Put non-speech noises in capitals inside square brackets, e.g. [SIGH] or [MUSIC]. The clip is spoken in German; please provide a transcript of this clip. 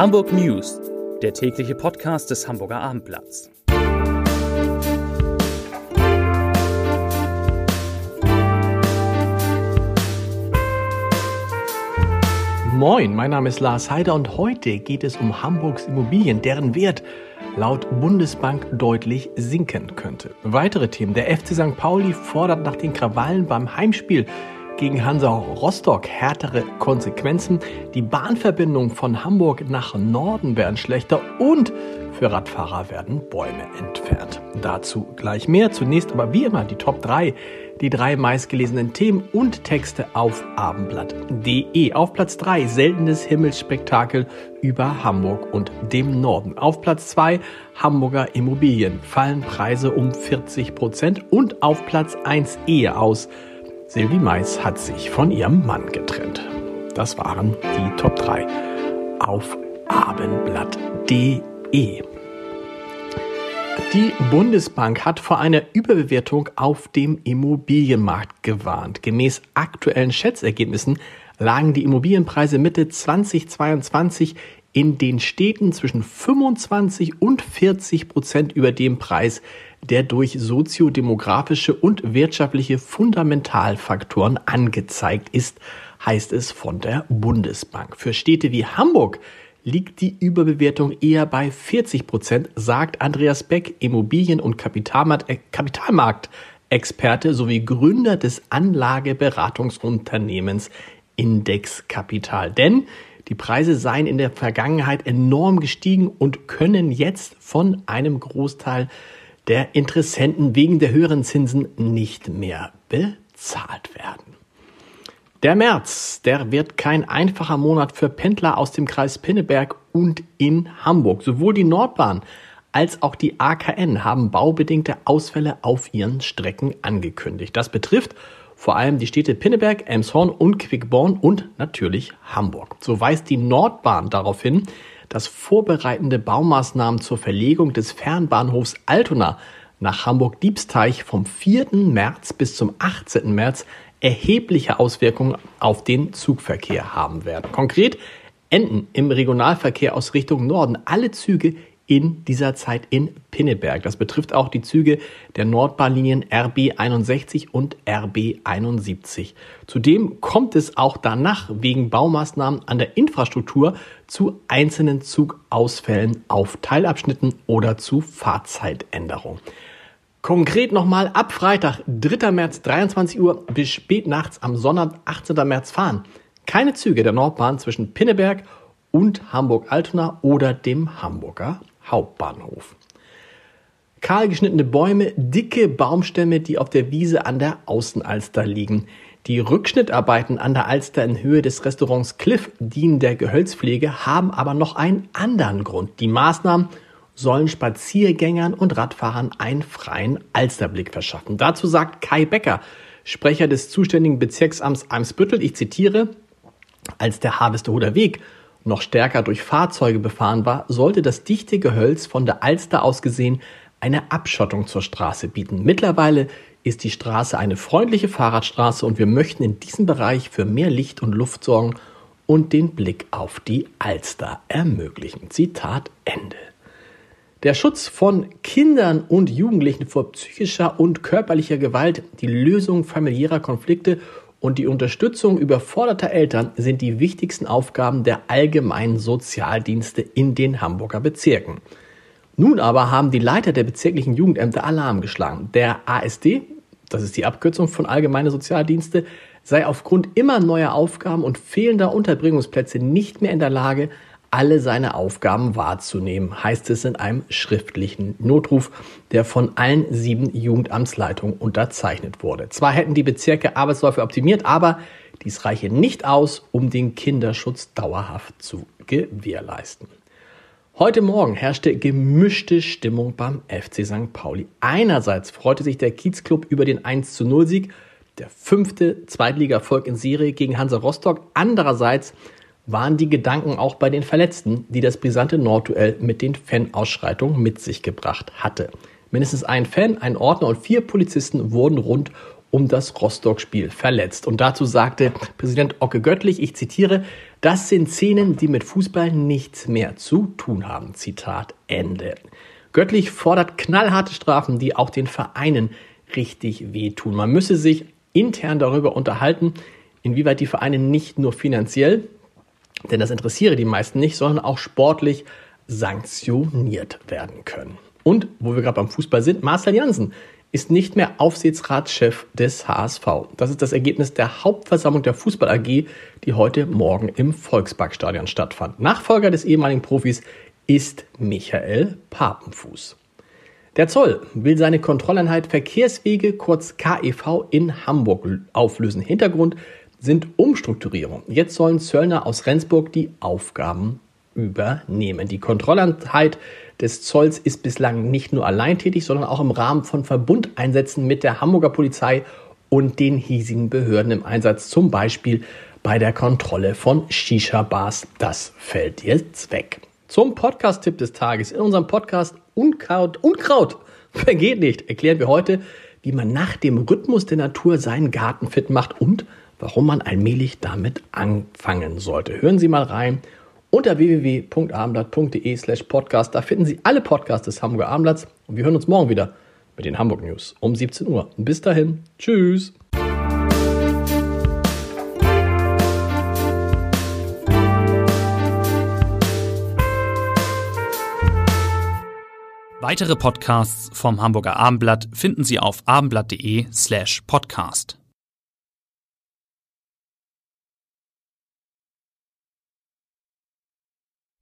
Hamburg News, der tägliche Podcast des Hamburger Abendblatts. Moin, mein Name ist Lars Heider und heute geht es um Hamburgs Immobilien, deren Wert laut Bundesbank deutlich sinken könnte. Weitere Themen. Der FC St. Pauli fordert nach den Krawallen beim Heimspiel gegen Hansa Rostock härtere Konsequenzen. Die Bahnverbindungen von Hamburg nach Norden werden schlechter und für Radfahrer werden Bäume entfernt. Dazu gleich mehr. Zunächst aber wie immer die Top 3, die drei meistgelesenen Themen und Texte auf abendblatt.de. Auf Platz 3 seltenes Himmelsspektakel über Hamburg und dem Norden. Auf Platz 2 Hamburger Immobilien fallen Preise um 40 Prozent und auf Platz 1 Ehe aus Silvi Mais hat sich von ihrem Mann getrennt. Das waren die Top 3 auf abendblatt.de. Die Bundesbank hat vor einer Überbewertung auf dem Immobilienmarkt gewarnt. Gemäß aktuellen Schätzergebnissen lagen die Immobilienpreise Mitte 2022 in den Städten zwischen 25 und 40 Prozent über dem Preis, der durch soziodemografische und wirtschaftliche Fundamentalfaktoren angezeigt ist, heißt es von der Bundesbank. Für Städte wie Hamburg liegt die Überbewertung eher bei 40 Prozent, sagt Andreas Beck, Immobilien- und äh, Kapitalmarktexperte sowie Gründer des Anlageberatungsunternehmens Index Kapital. Denn die Preise seien in der Vergangenheit enorm gestiegen und können jetzt von einem Großteil der Interessenten wegen der höheren Zinsen nicht mehr bezahlt werden. Der März, der wird kein einfacher Monat für Pendler aus dem Kreis Pinneberg und in Hamburg. Sowohl die Nordbahn als auch die AKN haben baubedingte Ausfälle auf ihren Strecken angekündigt. Das betrifft vor allem die Städte Pinneberg, Elmshorn und Quickborn und natürlich Hamburg. So weist die Nordbahn darauf hin, dass vorbereitende Baumaßnahmen zur Verlegung des Fernbahnhofs Altona nach Hamburg-Diebsteich vom 4. März bis zum 18. März erhebliche Auswirkungen auf den Zugverkehr haben werden. Konkret enden im Regionalverkehr aus Richtung Norden alle Züge in dieser Zeit in Pinneberg. Das betrifft auch die Züge der Nordbahnlinien RB 61 und RB 71. Zudem kommt es auch danach wegen Baumaßnahmen an der Infrastruktur zu einzelnen Zugausfällen auf Teilabschnitten oder zu Fahrzeitänderungen. Konkret nochmal ab Freitag, 3. März, 23 Uhr bis spät nachts am Sonntag, 18. März fahren. Keine Züge der Nordbahn zwischen Pinneberg und Hamburg-Altona oder dem Hamburger Hauptbahnhof. Kahl geschnittene Bäume, dicke Baumstämme, die auf der Wiese an der Außenalster liegen. Die Rückschnittarbeiten an der Alster in Höhe des Restaurants Cliff dienen der Gehölzpflege, haben aber noch einen anderen Grund. Die Maßnahmen sollen Spaziergängern und Radfahrern einen freien Alsterblick verschaffen. Dazu sagt Kai Becker, Sprecher des zuständigen Bezirksamts Eimsbüttel, ich zitiere, als der Harvestehoder Weg noch stärker durch Fahrzeuge befahren war, sollte das dichte Gehölz von der Alster aus gesehen eine Abschottung zur Straße bieten. Mittlerweile ist die Straße eine freundliche Fahrradstraße und wir möchten in diesem Bereich für mehr Licht und Luft sorgen und den Blick auf die Alster ermöglichen. Zitat Ende. Der Schutz von Kindern und Jugendlichen vor psychischer und körperlicher Gewalt, die Lösung familiärer Konflikte und die Unterstützung überforderter Eltern sind die wichtigsten Aufgaben der allgemeinen Sozialdienste in den Hamburger Bezirken. Nun aber haben die Leiter der bezirklichen Jugendämter Alarm geschlagen. Der ASD, das ist die Abkürzung von Allgemeine Sozialdienste, sei aufgrund immer neuer Aufgaben und fehlender Unterbringungsplätze nicht mehr in der Lage, alle seine Aufgaben wahrzunehmen, heißt es in einem schriftlichen Notruf, der von allen sieben Jugendamtsleitungen unterzeichnet wurde. Zwar hätten die Bezirke Arbeitsläufe optimiert, aber dies reiche nicht aus, um den Kinderschutz dauerhaft zu gewährleisten. Heute Morgen herrschte gemischte Stimmung beim FC St. Pauli. Einerseits freute sich der Kiezclub über den 1 zu 0 Sieg, der fünfte Zweitliga-Erfolg in Serie gegen Hansa Rostock. Andererseits waren die Gedanken auch bei den Verletzten, die das brisante Nordduell mit den Fanausschreitungen mit sich gebracht hatte. Mindestens ein Fan, ein Ordner und vier Polizisten wurden rund um das Rostock-Spiel verletzt. Und dazu sagte Präsident Ocke Göttlich, ich zitiere, Das sind Szenen, die mit Fußball nichts mehr zu tun haben. Zitat Ende. Göttlich fordert knallharte Strafen, die auch den Vereinen richtig wehtun. Man müsse sich intern darüber unterhalten, inwieweit die Vereine nicht nur finanziell, denn das interessiere die meisten nicht, sondern auch sportlich sanktioniert werden können. Und wo wir gerade beim Fußball sind, Marcel Janssen ist nicht mehr Aufsichtsratschef des HSV. Das ist das Ergebnis der Hauptversammlung der Fußball AG, die heute Morgen im Volksparkstadion stattfand. Nachfolger des ehemaligen Profis ist Michael Papenfuß. Der Zoll will seine Kontrolleinheit Verkehrswege, kurz KEV, in Hamburg auflösen. Hintergrund sind Umstrukturierungen. Jetzt sollen Zöllner aus Rendsburg die Aufgaben übernehmen. Die Kontrolleinheit des Zolls ist bislang nicht nur allein tätig, sondern auch im Rahmen von Verbundeinsätzen mit der Hamburger Polizei und den hiesigen Behörden im Einsatz, zum Beispiel bei der Kontrolle von Shisha-Bars. Das fällt jetzt weg. Zum Podcast-Tipp des Tages. In unserem Podcast Unkraut, Unkraut [LAUGHS] vergeht nicht, erklären wir heute, wie man nach dem Rhythmus der Natur seinen Garten fit macht und warum man allmählich damit anfangen sollte. Hören Sie mal rein unter www.abendblatt.de slash podcast. Da finden Sie alle Podcasts des Hamburger Abendblatts und wir hören uns morgen wieder mit den Hamburg News um 17 Uhr. Bis dahin, tschüss. Weitere Podcasts vom Hamburger Abendblatt finden Sie auf abendblatt.de slash podcast.